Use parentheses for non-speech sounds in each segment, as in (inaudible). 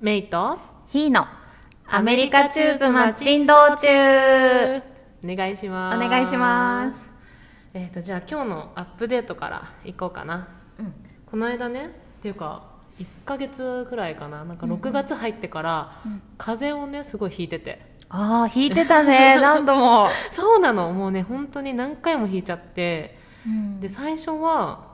メイとヒーの。アメリカチューズマッチン道中。お願いします。お願いします。えっ、とじゃあ今日のアップデートからいこうかな。うん。この間ねっていうか1ヶ月くらいかな。なんかうんうん。6月入ってから、うん。風邪をねすごいひいてて。ああ引いてたね。(laughs) 何度も、そうなの。もうね本当に何回もひいちゃって。うん。で最初は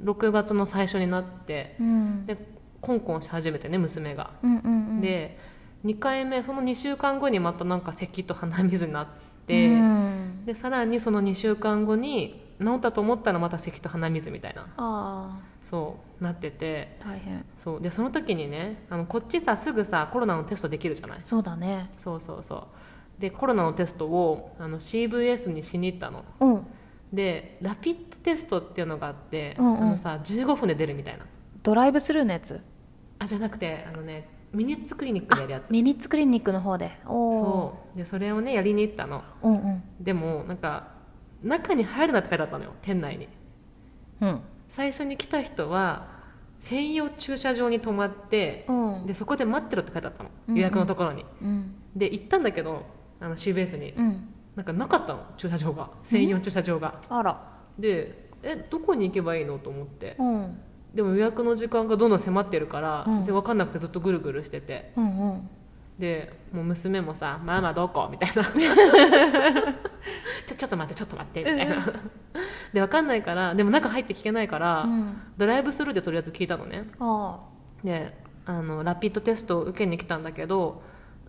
6月の最初になって。うん。でコンコンし始めてね娘が、うんうんうん。で2回目その2週間後にまたなんか咳と鼻水になって、うん。でさらにその2週間後に治ったと思ったらまた咳と鼻水みたいな。あそうなってて。あ大変。そう。でその時にねあのこっちさすぐさコロナのテストできるじゃない？そうだね。そうそうそう。でコロナのテストをあの CVS にしに行ったの。うん。でラピッドテストっていうのがあって、うんうん。あのさ15分で出るみたいな。ドライブスルーのやつ？あじゃなくてあのねミニッツクリニックでやるやつ。ミニッツクリニックの方で。おおそう。でそれをねやりに行ったの。ううんうん。でもなんか中に入るなって書いてあったのよ。店内に。うん。最初に来た人は専用駐車場に泊まってうん。でそこで待ってろって書いてあったの。うんうん。予約のところに、うん。で行ったんだけどあの CBS に、うん。なんかなかったの駐車場が。専用駐車場が。あら。でえどこに行けばいいのと思って。うんでも予約の時間がどんどん迫ってるから、うん。全然分かんなくてずっとぐるぐるしてて。うんうん。でもう娘もさ「ママどこ?」みたいなちょ「ちょっと待ってちょっと待って」みたいな。で分かんないからでも中入って聞けないから、うん。ドライブスルーでとりあえず聞いたのね。あ。であのラピッドテストを受けに来たんだけど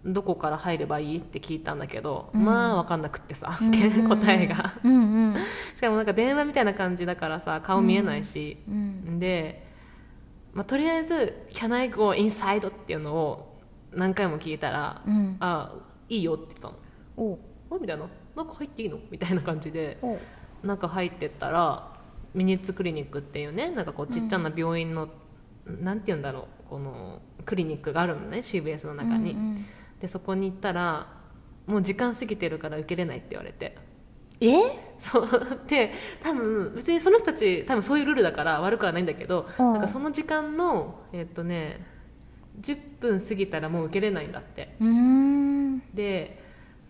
どこから入ればいいって聞いたんだけど、うん。まあ分かんなくってさ、あ答えが。うんうん。(laughs) しかもなんか電話みたいな感じだからさ顔見えないし、うんで、まあ、とりあえず「Can I go inside?」っていうのを何回も聞いたら「うん。あいいよ」って言ってたの。おう「あみたいな「なんか入っていいの?」みたいな感じでおう。中入ってったらミニッツクリニックっていうねなんかこうちっちゃな病院の、なんて言うんだろうこのクリニックがあるのね CBS の中に、うんうんでそこに行ったらもう時間過ぎてるから受けれないって言われて。え？そう。(laughs) で多分別にその人たち多分そういうルールだから悪くはないんだけど、うん。なんかその時間のえっとね10分過ぎたらもう受けれないんだって。うーん。で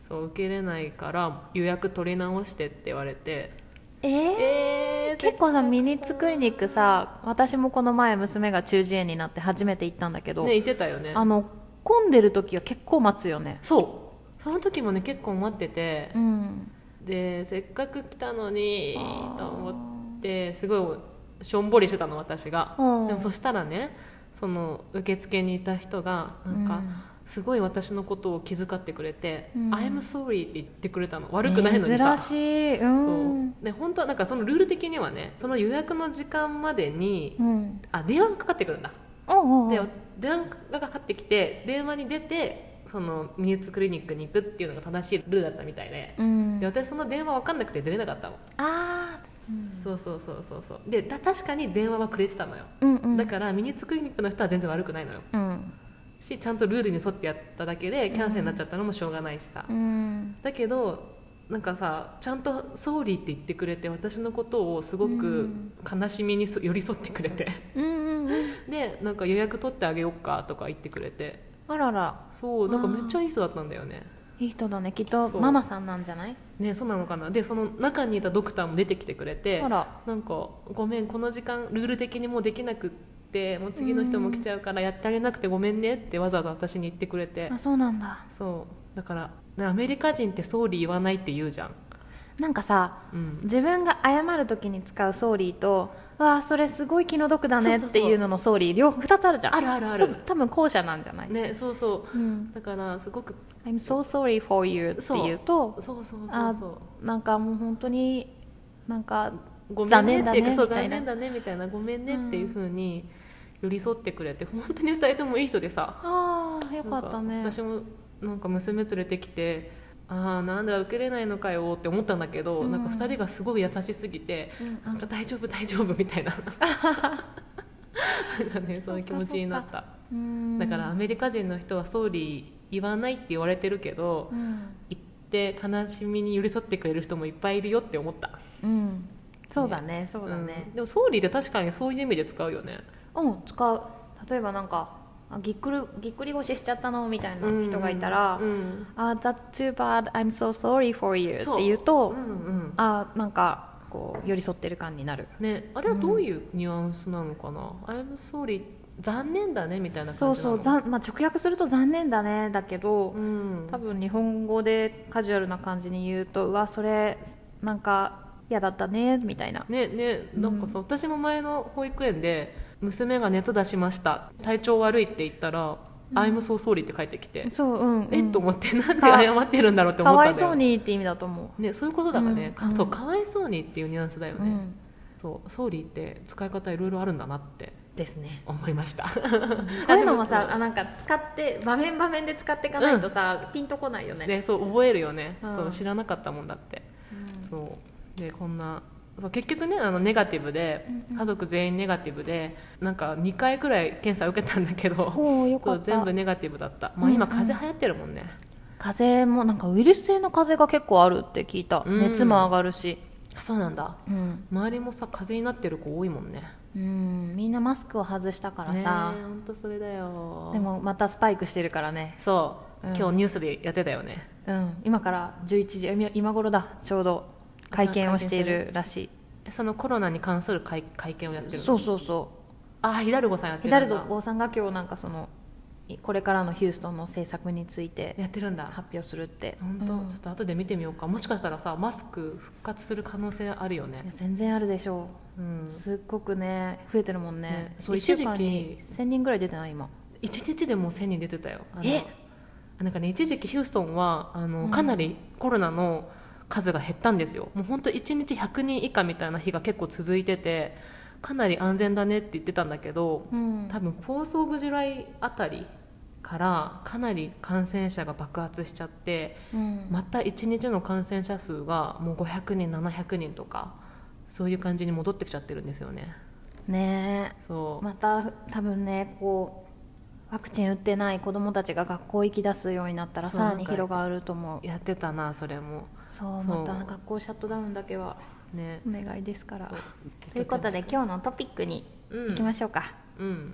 そう受けれないから予約取り直してって言われて。えー？え結構さミニッツクリニックさ私もこの前娘が中耳炎になって初めて行ったんだけど、ね言ってたよね。あの混んでる時は結構待つよね。そう。その時もね結構待ってて。うん。でせっかく来たのにと思ってすごいしょんぼりしてたの私が。うん。でもそしたらねその受付にいた人がなんか、すごい私のことを気遣ってくれて「うん。I'm sorry」って言ってくれたの。悪くないのにさ。珍しい。うん。そう。で本当はなんかそのルール的にはねその予約の時間までにうん。あ電話がかかってくるんだで電話がかかってきて電話に出てそのミニッツクリニックに行くっていうのが正しいルールだったみたいで。うん。で私その電話分かんなくて出れなかったの、あー。そうそうそうそうそう。でだ確かに電話はくれてたのよ、うんうん。だからミニッツクリニックの人は全然悪くないのよ。うん。しちゃんとルールに沿ってやっただけでキャンセルになっちゃったのもしょうがないしさ、うん。だけどなんかさちゃんと「ソーリー」って言ってくれて私のことをすごうくん。悲しみにそ寄り添ってくれて。うんうんうんでなんか予約取ってあげようかとか言ってくれて。あらら。そうなんかめっちゃいい人だったんだよね。いい人だねきっとママさんなんじゃない？ねそうなのかな。でその中にいたドクターも出てきてくれてあら。なんか「ごめんこの時間ルール的にもうできなくってもう次の人も来ちゃうからやってあげなくてごめんね」ってわざわざ私に言ってくれて。あそうなんだ。そう。だからねアメリカ人って sorry 言わないって言うじゃんなんかさうん。自分が謝る時に使う sorry とわあそれすごい気の毒だねっていうのの sorry 両2つあるじゃん。あるあるある。多分後者なんじゃない、ねそうそう。うん、だからすごく。I'm so sorry for you って言うとそう。そうそうあそう。なんかもう本当になんかごめんねっていうか残念だねみたいな。ごめんねっていうふうに寄り添ってくれて本当に2人ともいい人でさ。ああよかったね。か私もなんか娘連れてきてああなんだ受けれないのかよって思ったんだけど、うん。なんか2人がすごい優しすぎて、うん。なんか大丈夫大丈夫みたいな。なんかねそういう気持ちになった。うん。だからアメリカ人の人はソーリー言わないって言われてるけど、うん、言って悲しみに寄り添ってくれる人もいっぱいいるよって思った。うん、そうだねそうだね。ん。でもソーリーって確かにそういう意味で使うよね。うん、使う。例えばなんかあぎっくりぎっくり腰しちゃったの？みたいな人がいたら「うん。うんあ That's too bad. I'm so sorry for you」って言うと、うんうん。あなんかこう寄り添ってる感になる。ね、あれはどういうニュアンスなのかな「I'm sorry. 残念だね」みたいなそうそう。ざん、まあ、直訳すると残念だね。だけど、うん。多分日本語でカジュアルな感じに言うとうわそれなんか嫌だったねみたいな。ねね。なんかさ、私も前の保育園で娘が熱出しました。体調悪いって言ったら「I'm so sorry」って返ってきて、そううん、えうん。っと思ってなんで謝ってるんだろうって思かわいったんだよ。そうにって意味だと思ね、そういうことだからね、うんかそうかわいそうにっていうニュアンスだよう、ね、うん、そうソーリーって使い方いろいろあるんだなってですね。思いました。こういうのもさあなんか使って場面場面で使っていかないとさ、ピンとこないよね。ねそう覚えるよね、うん。そう知らなかったもんだって。うん。そう。でこんなそう結局ねあのネガティブでうんうん。家族全員ネガティブでなんか2回くらい検査受けたんだけどそう全部ネガティブだった、まあ、うん。今風邪流行ってるもんね、風邪もなんかウイルス性の風邪が結構あるって聞いた、うん。熱も上がるし。そうなんだ。うん、周りもさ風邪になってる子多いもんね。うん、みんなマスクを外したからねさ、本当それだよ。でもまたスパイクしてるからね。そう、うん。今日ニュースでやってたよね。うん。今から11時今今頃だ。ちょうど会見をしているらしそのコロナに関する会会見をやってるそうそうそああヒダルゴさんやっうヒてるんだ。ダルドさんが今日なんかそのいこれからのヒューストンの政策についてやってるんだ。発表するって。本当、うん。ちょっと後で見てみようか。もしかしたらさマスク復活する可能性あるよね。全然あるでしょう。ん。うすっごくね増えてるもんね。ねそう一時期に1000人ぐらい出てない今。一日でもう1000人出てたよ。え？なんかね一時期ヒューストンはあの、うん。かなりコロナの数が減ったんですよ。もう本当1日100人以下みたいな日が結構続いててかなり安全だねって言ってたんだけどうん。多分 Fourth of July あたりからかなり感染者が爆発しちゃってうん。また1日の感染者数がもう500人700人とかそういう感じに戻ってきちゃってるんですよね。ね。そう、えまた多分ねこうワクチン打ってない子供たちが学校行き出すようになったらさらに広がると思う。やってたなそれもそうまた学校シャットダウンだけはね。お願いですから。ということで今日のトピックにうん。行きましょうか、うん。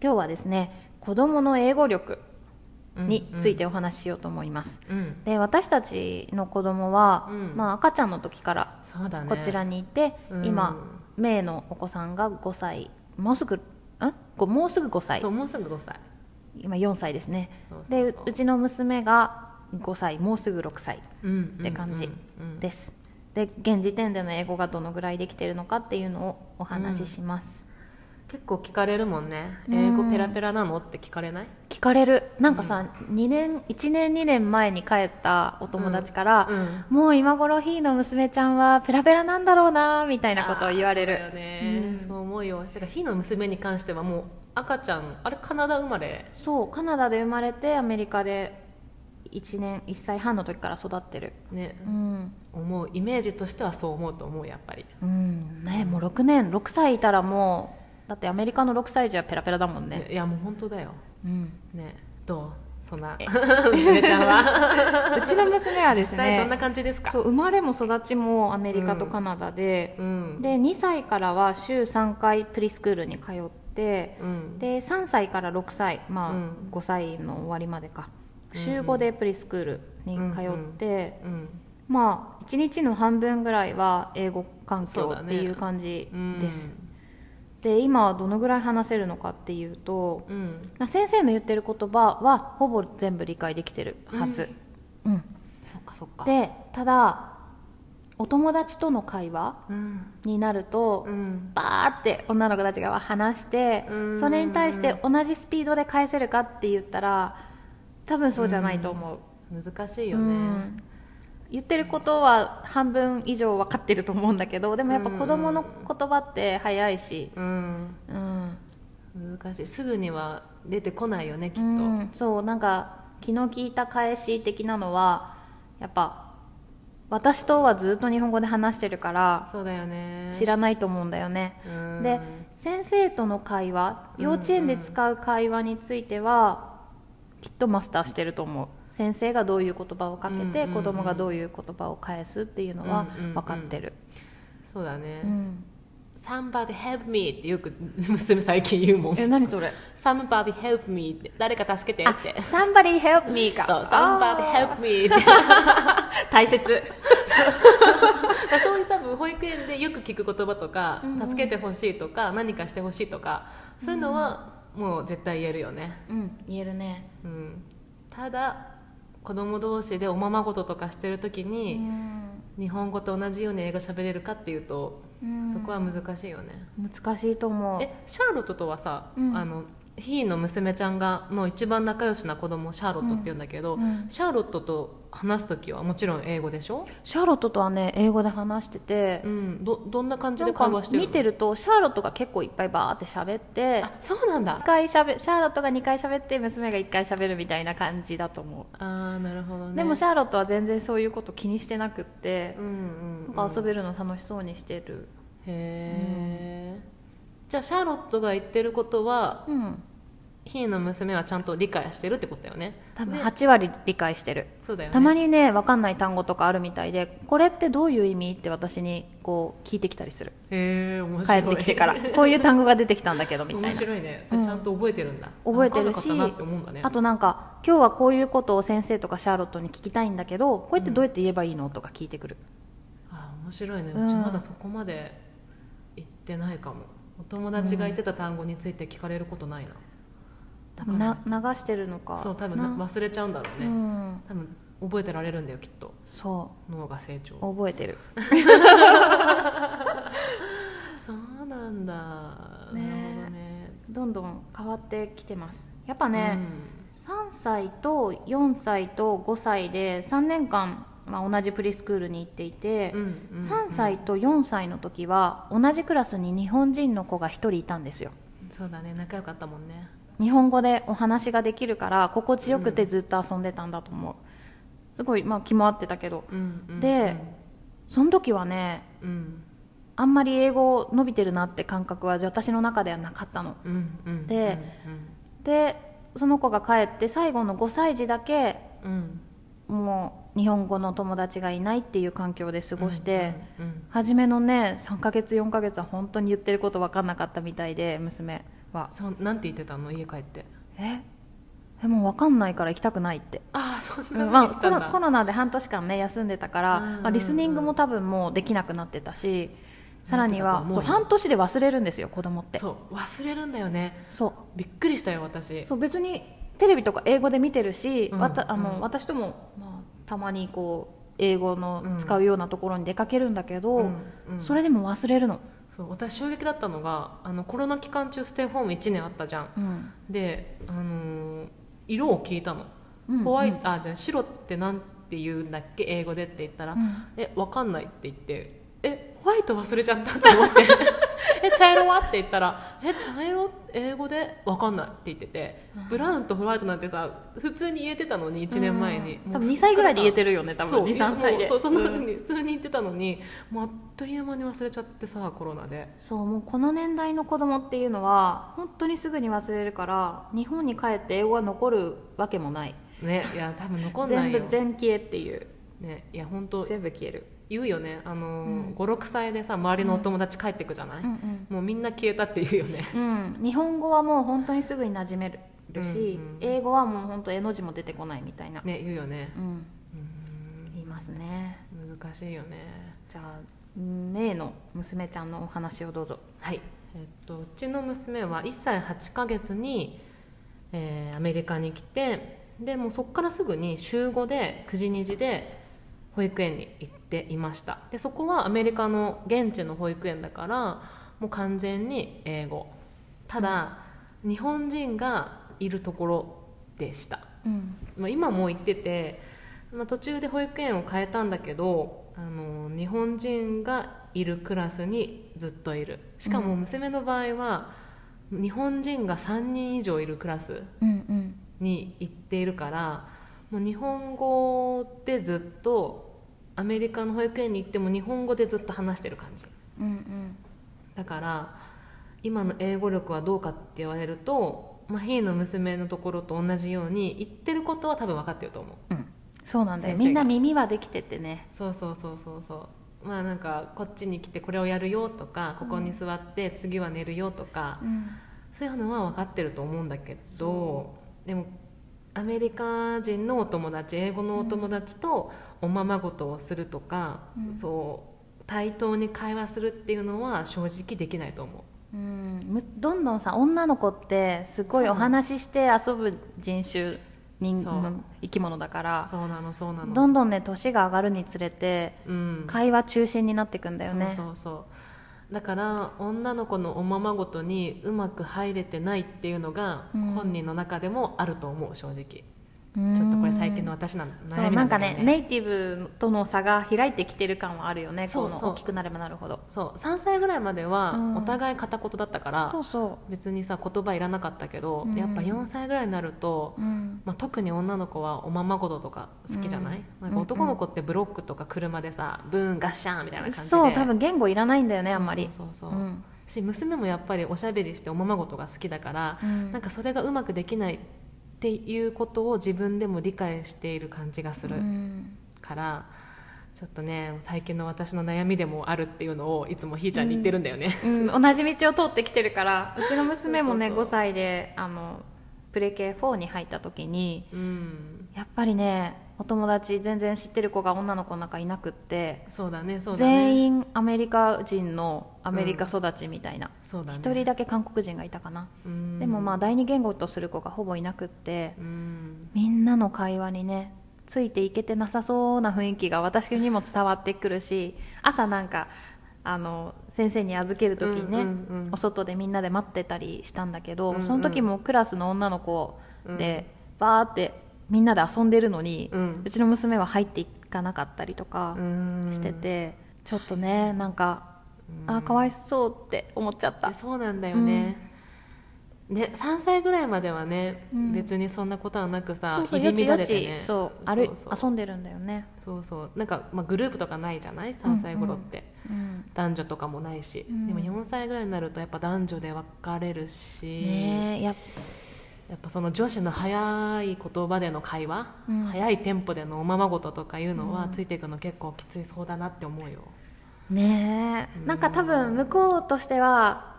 今日はですね子供の英語力うんについてお話ししようと思います、うん。で私たちの子供は、うん。まあ、赤ちゃんの時からこちらにいて、うん。今メイのお子さんが5歳もうすぐん？ごもうすぐ5歳。そうもうすぐ5歳。今4歳ですね。でうちの娘が5歳もうすぐ6歳うんって感じうんうんです、で現時点での英語がどのぐらいできてるのかっていうのをお話しします、結構聞かれるもんね。うん。英語ペラペラなのって聞かれない？聞かれる。なんかさ、2年1年2年前に帰ったお友達から、うん。もう今頃ひーの娘ちゃんはペラペラなんだろうなみたいなことを言われる。そうそう思うよ。だからひの娘に関してはもう赤ちゃんあれカナダ生まれ？そうカナダで生まれてアメリカで1年1歳半の時から育ってる。ね、うん、思うイメージとしてはそう思うと思うやっぱり。うん。ね、もう6年6歳いたらもうだってアメリカの6歳児はペラペラだもんね。ねいやもう本当だよ。うん、ね。どう？そんな。え。(laughs) 娘ちゃんは？(laughs) うちの娘はです実際どんなね感じですか？そう生まれも育ちもアメリカとカナダで、うん。で2歳からは週3回プリスクールに通ってうん。で3歳から6歳、まあうん。5歳の終わりまでか。うん週5でプリスクールに通って、うんまあ1日の半分ぐらいは英語環境っていう感じうん。です、で今はどのぐらい話せるのかっていうとうん。まあ先生の言ってる言葉はほぼ全部理解できてるはず、うん。そっかそっか。でただお友達との会話うんになると、うん。バーって女の子たちが話してうんそれに対して同じスピードで返せるかって言ったら多分そうじゃないと思う、難しいようねん。言ってることは半分以上分かってると思うんだけどでもやっぱ子供の言葉って早いし、うん。うん。難しい。すぐには出てこないよねきっと、うん。そうなんか昨日聞いた返し的なのはやっぱ私とはずっと日本語で話してるからそうだよね。知らないと思うんだよね、うん。で先生との会話うん。幼稚園で使う会話については、きっとマスターしてると思う。先生がどういう言葉をかけて、うんうんうん。子供がどういう言葉を返すっていうのはうんうんうん。分かってる、そうだね、うん。Somebody help me ってよく (laughs) 娘最近言うもん。え何それ？Somebody help me って。誰か助けてあって。Somebody help me か。そう Somebody あ help me ってー大切。(laughs) そういう多分保育園でよく聞く言葉とか、うんうん。助けてほしいとか何かしてほしいとかそういうのはもう絶対言えるよね、うん言えるね。うん、ただ子供同士でおままごととかしてる時うに、ん。日本語と同じように英語喋れるかっていうと、うん。そこは難しいよね。難しいと思う。えシャーロットとはさ、うん。あのひーの娘ちゃんがの一番仲良しな子供をシャーロットって言うんだけど、うん。シャーロットと話す時はもちろん英語でしょ、シャーロットとはね英語で話しててう、ん、どどんな感じで会話してるの？見てるとシャーロットが結構いっぱいバーって喋ってあそうなん2だ回しゃべシャーロットが2回喋って娘が1回喋るみたいな感じだと思う、ああなるほどね。でもシャーロットは全然そういうこと気にしてなくってう、んうん、うん、遊べるの楽しそうにしてる。へえ、じゃあシャーロットが言ってることはうんひーの娘はちゃんと理解してるってことだよね。多分で8割理解してる、そうだよね。たまにね分かんない単語とかあるみたいでこれってどういう意味って私にこう聞いてきたりする。へえ面帰白い。ってきてから。こういう単語が出てきたんだけどみたい面な白いね。それちゃんと覚えてるんだ、覚えてるしあとなんか今日はこういうことを先生とかシャーロットに聞きたいんだけどこうやってどうやって言えばいいのとか聞いてくる、あ面白いね。うん。うちまだそこまで行ってないかも。お友達が言ってた単語について聞かれることないな、多分な流してるのか。そう多分忘れちゃうんだろうね、うん。多分覚えてられるんだよきっと。そ脳が成長。う覚えてる。(laughs) そうなんだ、ね。なるほどね。どんどん変わってきてます。やっぱね、3歳と4歳と5歳で3年間、まあ、同じプリスクールに行っていて、うんうんうん。3歳と4歳の時は同じクラスに日本人の子が1人いたんですよ。そうだね。仲良かったもんね日本語でお話ができるから心地よくてずっと遊んでたんだと思う。すごい、まあ、気も合ってたけど。うんうんうん。でその時はねうん。あんまり英語伸びてるなって感覚は私の中ではなかったの。うんうんででその子が帰って最後の5歳児だけもう日本語の友達がいないっていう環境で過ごして、初めのね3ヶ月4ヶ月は本当に言ってること分かんなかったみたいで娘はそうなんて言ってたの？家帰って。え？でも分かんないから行きたくないって、ああそうんんなまあ、コロコロナで半年間ね休んでたから、うんうんうんまあ、リスニングも多分もうできなくなってたしさらにはそう半年で忘れるんですよ子供って。そう忘れるんだよね。そう。びっくりしたよ私。そう別にテレビとか英語で見てるし、うん。わたあのうん。私とも、まあ、たまにこう英語のうん。使うようなところに出かけるんだけど、うん。うん。それでも忘れるの、そう私衝撃だったのがあのコロナ期間中ステイホーム1年あったじゃん。うん。で、あのー色を聞いたの、うんホワイト、うんあじゃあ白ってなんて言うんだっけ？英語でって言ったら、うん。えわかんないって言ってえホワイト忘れちゃったと思って (laughs) え茶色は？って言ったらえ茶色？英語で？わかんないって言ってて、ブラウンとホワイトなんてさ普通に言えてたのに1年前に、うん。多分2歳ぐらいで言えてるよね多分そう23歳で。そうそんな風うん。に普通に言ってたのに、もうあっという間に忘れちゃってさコロナで。そうもうこの年代の子供っていうのは本当にすぐに忘れるから日本に帰って英語が残るわけもない。ねいや多分残んないよ。全部全消えっていう。ねいや本当全部消える言うよね。あのうん。ー、56歳でさ周りのお友達帰ってくじゃない、うん。もうみんな消えたって言うよね。うん、うん、日本語はもう本当にすぐに馴染める。し、うんうん英語はもう本当絵の字も出てこないみたいな、ね言うよね。うん。うん。言いますね。難しいよね。じゃあメイの娘ちゃんのお話をどうぞ。はい。えっとうちの娘は1歳8ヶ月に、えーアメリカに来てでもうそこからすぐに週5で9時2時で保育園に行っていました。でそこはアメリカの現地の保育園だからもう完全に英語。ただ、日本人がいるところでした。うん。まあ、今も行ってて、まあ、途中で保育園を変えたんだけどあの日本人がいるクラスにずっといる。しかも娘の場合は、日本人が3人以上いるクラスうんうん。に行っているからもう日本語でずっとアメリカの保育園に行っても日本語でずっと話してる感じ。うんうん。だから今の英語力はどうかって言われると、まあ、ひーの娘のところと同じように言ってることは多分分かってると思う。うん。そうなんだよ。みんな耳はできててね。そうそうそうそうそう。まあなんかこっちに来てこれをやるよとかここに座って次は寝るよとか、うん。そういうのは分かってると思うんだけどでもアメリカ人のお友達英語のお友達とおままごとをするとか、うん。そう対等に会話するっていうのは正直できないと思う。ん。むどんどんさ女の子ってすごいお話しして遊ぶ人種人生き物だかうらそうなのそうなの。どんどんね年が上がるにつれてうん。会話中心になっていくんだよね。そうそうそうだから女の子のおままごとにうまく入れてないっていうのがうん。本人の中でもあると思う正直。うんちょっとこれ最近の私の悩みなかなんんだけどね。ねネイティブとの差が開いてきてる感はあるよね。こそうそう。の大きくなればなるほど。そう。3歳ぐらいまではうん。お互い片言だったから、そうそ別にさ言葉いらなかったけど、うん。やっぱ4歳ぐらいになると、う、うん、まあ、特に女の子はおままごととか好きじゃない、うん。なんか男の子ってブロックとか車でさブーンガッシャンみたいな感じで。そう多分言語いらないんだよねあんまりそうそう。そうし娘もやっぱりおしゃべりしておままごとが好きだから、うん。なんかそれがうまくできないっていうことを自分でも理解している感じがするうん。から、ちょっとね最近の私の悩みでもあるっていうのをいつもひーちゃんに言ってるんだよね、うん、同じ道を通ってきてるから (laughs) うちの娘もねそうそうそう。5歳であのプレ系4に入った時にうん。やっぱりねお友達全然知ってる子が女の子の中いなくって、そうだねそうだね。全員アメリカ人のアメリカ育ちみたいな。そうだね。一、人だけ韓国人がいたかな、うん。でもまあ第二言語とする子がほぼいなくってうん。みんなの会話にねついていけてなさそうな雰囲気が私にも伝わってくるし朝なんかあの先生に預ける時にね、うんうんうん。お外でみんなで待ってたりしたんだけど、うんうん。その時もクラスの女の子で、バーってみんなで遊んでるのに、ううんちの娘は入っていかなかったりとかうん。してて、ちょっとねなんか、うん。あーかわいそうって思っちゃった。でそうなんだよね、ね3歳ぐらいまではね、うん。別にそんなことはなくさそうそう入りよちよち、乱れてねそう歩いそう。そう遊んでるんだよね、そうそう。なんか、まあ、グループとかないじゃない？3歳頃って、うん、男女とかもないし、うん。でも4歳ぐらいになるとやっぱ男女で分かれるし、ねえやっやっぱその女子の早い言葉での会話、うん。早いテンポでのおままごととかいうのは、うん。ついていくの結構きついそうだなって思うよ。ねえ。うんなんか多分向こうとしては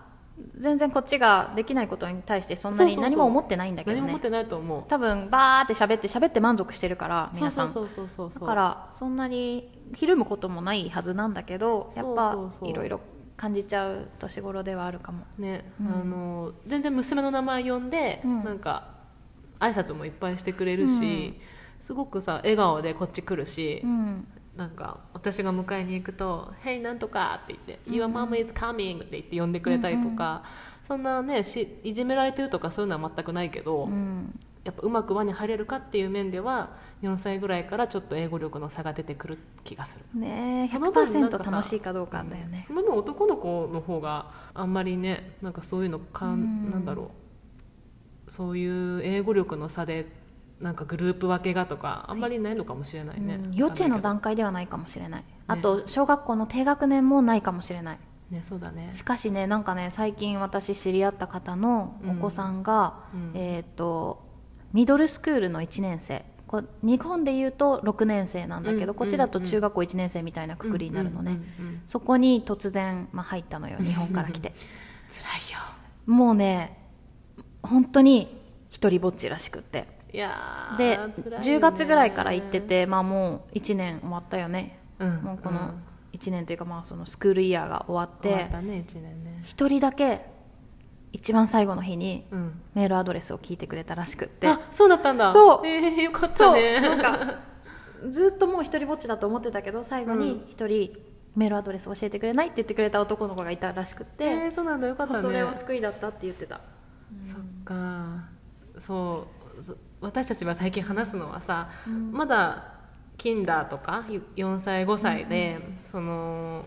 全然こっちができないことに対してそんなに何も思ってないんだけどね。何も持ってないと思う。多分バーって喋って喋って満足してるから皆さん。そうそうそうそうそう。だからそんなにひるむこともないはずなんだけどやっぱいろいろ感じちゃう年頃ではあるかも。ね、うん。あの全然娘の名前呼んで、うん。なんか挨拶もいっぱいしてくれるし、すごくさ笑顔でこっち来るし、うん。なんか私が迎えに行くと「Hey なんとか」って言って「うん Your mom is coming」って言って呼んでくれたりとか、そんなねしいじめられてるとかそういうのは全くないけど、うんやっぱうまく輪に入れるかっていう面では4歳ぐらいからちょっと英語力の差が出てくる気がする。ねえその分なんかさ100%楽しいかどうかだよね。その分男の子の方があんまりねなんかそういうのかん、うん。なんだろう。そういう英語力の差でなんかグループ分けがとかあんまりないのかもしれないね、うん。幼稚園の段階ではないかもしれない。あと小学校の低学年もないかもしれない。ねそうだね。しかしねなんかね最近私知り合った方のお子さんが、うん。えっ、とミドルスクールの1年生。こ日本でいうと6年生なんだけど、うんこっちだと中学校1年生みたいなくくりになるのね、そこに突然、まあ、入ったのよ (laughs) 日本から来て。辛いよ。もうね本当に一人ぼっちらしくって。いやーで、ね。10月ぐらいから行ってて、まあ、もう1年終わったよね、うんもうこのうん。1年というか、まあ、そのスクールイヤーが終わって。たね1年ね。一人だけ一番最後の日にうん。メールアドレスを聞いてくれたらしくって。あそうだったんだ。そう。えー、よかったね。なんかずっともう一人ぼっちだと思ってたけど最後に一人メールアドレス教えてくれないって言ってくれた男の子がいたらしくて、えー、そうなんだ。よかったね。それは救いだったって言ってた、そっか。そう。そ私たちは最近話すのはさ、うん。まだキンダーとか4歳5歳で、その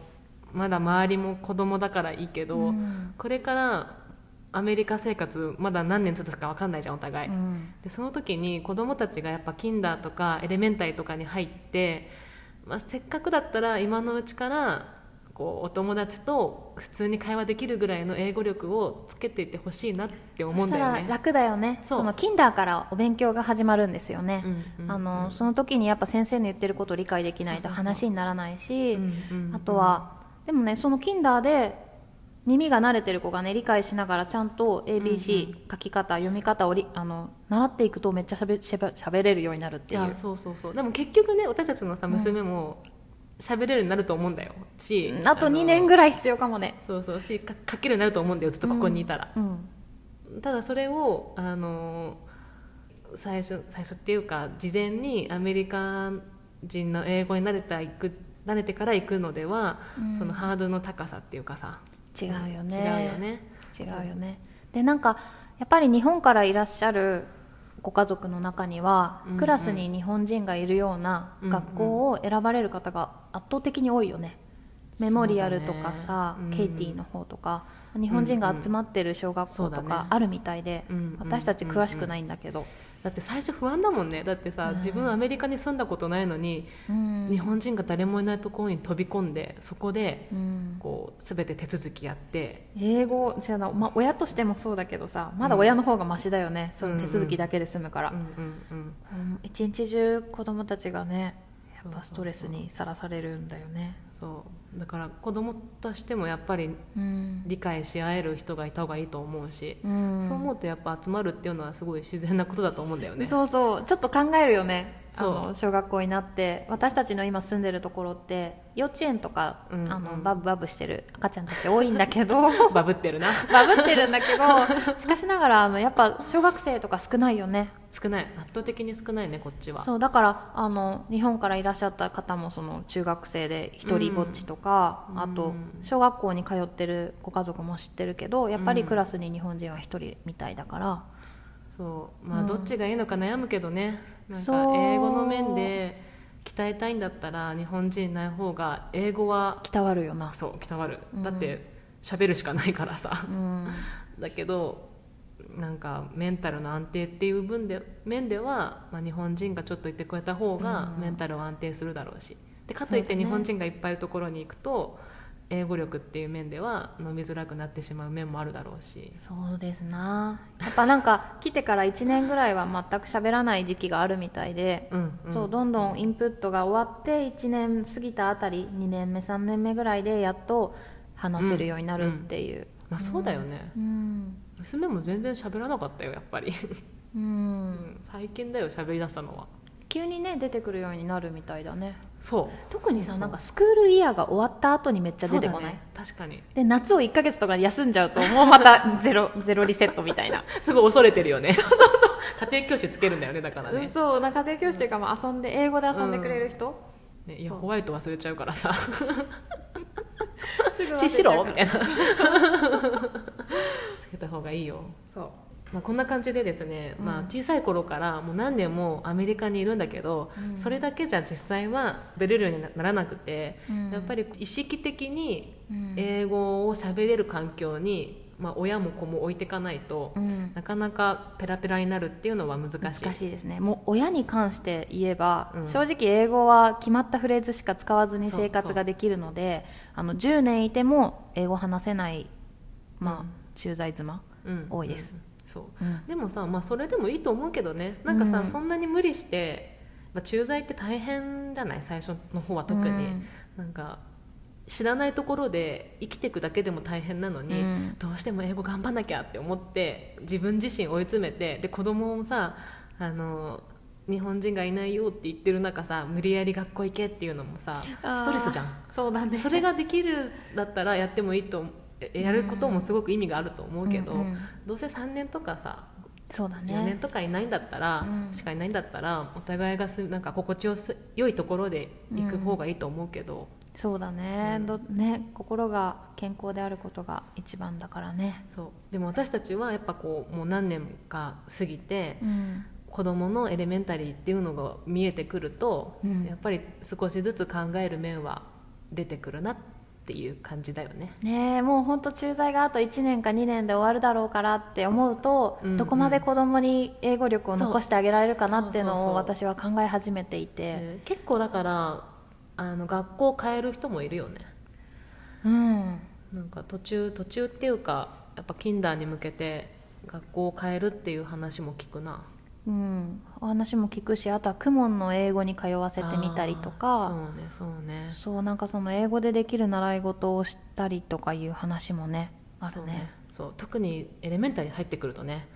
まだ周りも子供だからいいけど、うん。これからアメリカ生活まだ何年続くか分かんないじゃんお互い、うん。でその時に子供たちがやっぱキンダーとかエレメンタリーとかに入って、まあ、せっかくだったら今のうちからこうお友達と普通に会話できるぐらいの英語力をつけていってほしいなって思うんだよね。楽だよね。そのキンダーからお勉強が始まるんですよね、うんうんあのその時にやっぱ先生の言ってることを理解できないと話にならないし、あとはでもねそのキンダーで耳が慣れてる子がね理解しながらちゃんと ABC、書き方読み方をりあの習っていくとめっちゃしゃべしゃべしゃべれるようになるっていう。そうそうそう。でも結局ね私たちのさうん。娘も喋れるようになると思うんだよ。しうん。あと2年ぐらい必要かもね。そうそう。しか書けるようになると思うんだよ。ずっとここにいたら、うん。ただそれをあの最初最初っていうか事前にアメリカ人の英語に慣れた行く慣れてから行くのでは、うん。そのハードルの高さっていうかさ違うよね。違うよね。違うよね。でなんかやっぱり日本からいらっしゃるご家族の中には、うんうん。クラスに日本人がいるようなうんうん学校を選ばれる方が圧倒的に多いよね、メモリアルとかさ、ね。うん。ケイティの方とか日本人が集まってる小学校とかあるみたいで、うんうん。私たち詳しくないんだけど、だって最初不安だもんね。だってさ、うん。自分アメリカに住んだことないのに、うん。日本人が誰もいないところに飛び込んでそこでうん。こう全て手続きやって英語じゃな、ま、親としてもそうだけどさまだ親の方がマシだよね、その手続きだけで済むから、一日中子供たちがねやっぱストレスにさらされるんだよねそう。だから子供としてもやっぱりうん、理解し合える人がいた方がいいと思うし、うん。そう思うとやっぱ集まるっていうのはすごい自然なことだと思うんだよね。そうそう。ちょっと考えるよね。あそう。の小学校になって。私たちの今住んでるところって幼稚園とか、うんうん。あのバブバブしてる赤ちゃんたち多いんだけど。(laughs) バブってるな。(laughs) バブってるんだけど。しかしながらあのやっぱ小学生とか少ないよね少ない。圧倒的に少ないねこっちは。そうだからあの日本からいらっしゃった方もその中学生で一人ぼっちとか、うん。あとうん。小学校に通ってるご家族も知ってるけどやっぱりクラスに日本人は一人みたいだから、そう。まあ、うん。どっちがいいのか悩むけどね。なんそう。か英語の面で鍛えたいんだったら日本人いない方が英語はきたわるよな。そう鍛わる、うん。だって喋るしかないからさ。う、ん。(laughs) だけどなんかメンタルの安定っていう分で面では、まあ、日本人がちょっといてくれた方がうん。メンタルは安定するだろうし。でかといって日本人がいっぱいいるところに行くと英語力っていう面では飲みづらくなってしまう面もあるだろうし。そうですな。やっぱなんか来てから1年ぐらいは全く喋らない時期があるみたいで、うん、うん。そうどんどんインプットが終わって1年過ぎたあたり2年目3年目ぐらいでやっと話せるようになるっていう、まあ、そうだよね、うん娘も全然喋らなかったよやっぱり、うん。うん最近だよ喋りだしたのは。急にね出てくるようになるみたいだね。そう。特にさなんかスクールイヤーが終わった後にめっちゃ出てこない、ね。確かに。で夏を1ヶ月とか休んじゃうともうまた (laughs) ゼロゼロリセットみたいな。すごい恐れてるよね。そうそうそう。家庭教師つけるんだよねだからね。そうなんか家庭教師というか、まあ、遊んで英語で遊んでくれる人、ねいやホワイト忘れちゃうからさ。(laughs) すぐ忘しれちゃうから。白みたいな。つ (laughs) けた方がいいよ。そう。まあ、こんな感じでですね、まあ、うん小さい頃からもう何年もアメリカにいるんだけど、うん。それだけじゃ実際はベれるようにならなくて、うん。やっぱり意識的にうん。英語を喋れる環境に、まあ、親も子も置いていかないと、うん。なかなかペラペラになるっていうのは難しい。難しいですね。もう親に関して言えば、うん。正直英語は決まったフレーズしか使わずに生活ができるのであの10年いても英語話せない、まあうん駐在妻、うん。多いです、うん。そう。うん。でもさ、まあ、それでもいいと思うけどね。なんかさ、うんそんなに無理して、まあ、駐在って大変じゃない？最初の方は特に、うん。なんか知らないところで生きていくだけでも大変なのに、うん。どうしても英語頑張んなきゃって思って自分自身追い詰めてで子供もさあの日本人がいないよって言ってる中さ無理やり学校行けっていうのもさストレスじゃん。んそうだね。それができるだったらやってもいいとやることもすごく意味があると思うけど、うんうんどうせ3年とかさそうだね。4年とかいないんだったら、うん。しかいないんだったらお互いがすなんか心地よす良いところで行く方がいいと思うけど、そうだね,、うん。どね心が健康であることが一番だからね。そう。でも私たちはやっぱこうもう何年か過ぎて、うん。子供のエレメンタリーっていうのが見えてくると、うん。やっぱり少しずつ考える面は出てくるなっていう感じだよね。ねえもう本当駐在があと1年か2年で終わるだろうからって思うと、うんどこまで子供に英語力を残してあげられるかなっていうのを私は考え始めていて、えー結構だからあの学校を変える人もいるよね。うん。なんか途中途中っていうかやっぱキンダーに向けて学校を変えるっていう話も聞くなうん、お話も聞くしあとはクモンの英語に通わせてみたりとか。そうねそうね。そうなんかその英語でできる習い事をしたりとかいう話もねあるね。そうそう特にエレメンタリーに入ってくるとね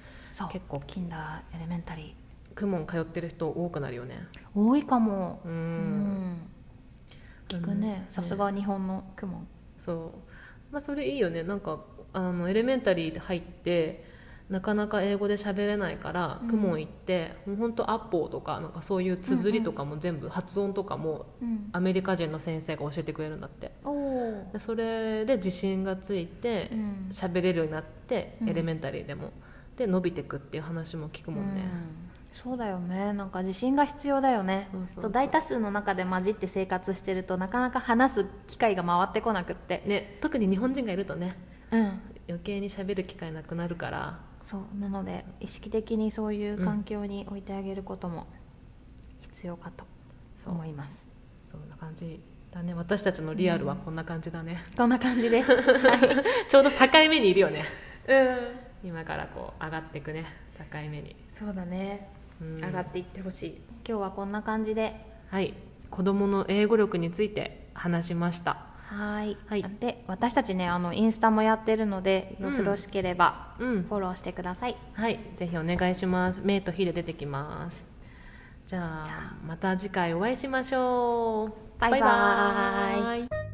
結構。キンダーエレメンタリクモン通ってる人多くなるよね。ー多いかも。ううん。ん聞くね。うん。さすが日本のクモン。そう。まあそれいいよね。なんかあのエレメンタリーで入ってなかなか英語で喋れないから、うん。クモン行ってもう本当アッポーとかなんかそういう綴りとかも全部、発音とかもうん。アメリカ人の先生が教えてくれるんだって。おおでそれで自信がついてうん。喋れるようになって、うん。エレメンタリーでも。で伸びてくっていう話も聞くもんね、うん。そうだよね。なんか自信が必要だよね。そう大多数の中で混じって生活してるとなかなか話す機会が回ってこなくって。ね特に日本人がいるとねうん。余計に喋る機会なくなるからそうなので意識的にそういう環境に置いてあげることも必要かと思います、そんな感じだね。私たちのリアルはこんな感じだね、こんな感じです。はい、ちょうど境目にいるよね。うん、今からこう上がっていくね。境目に、そうだね。うん。上がっていってほしい。今日はこんな感じで。はい。子どもの英語力について話しましたはい。はい。で私たちねあのインスタもやってるのでうん。よろしければうん。フォローしてください、はい。ぜひお願いします。メイとヒで出てきます。じゃあまた次回お会いしましょう。バイバーイ。バイバ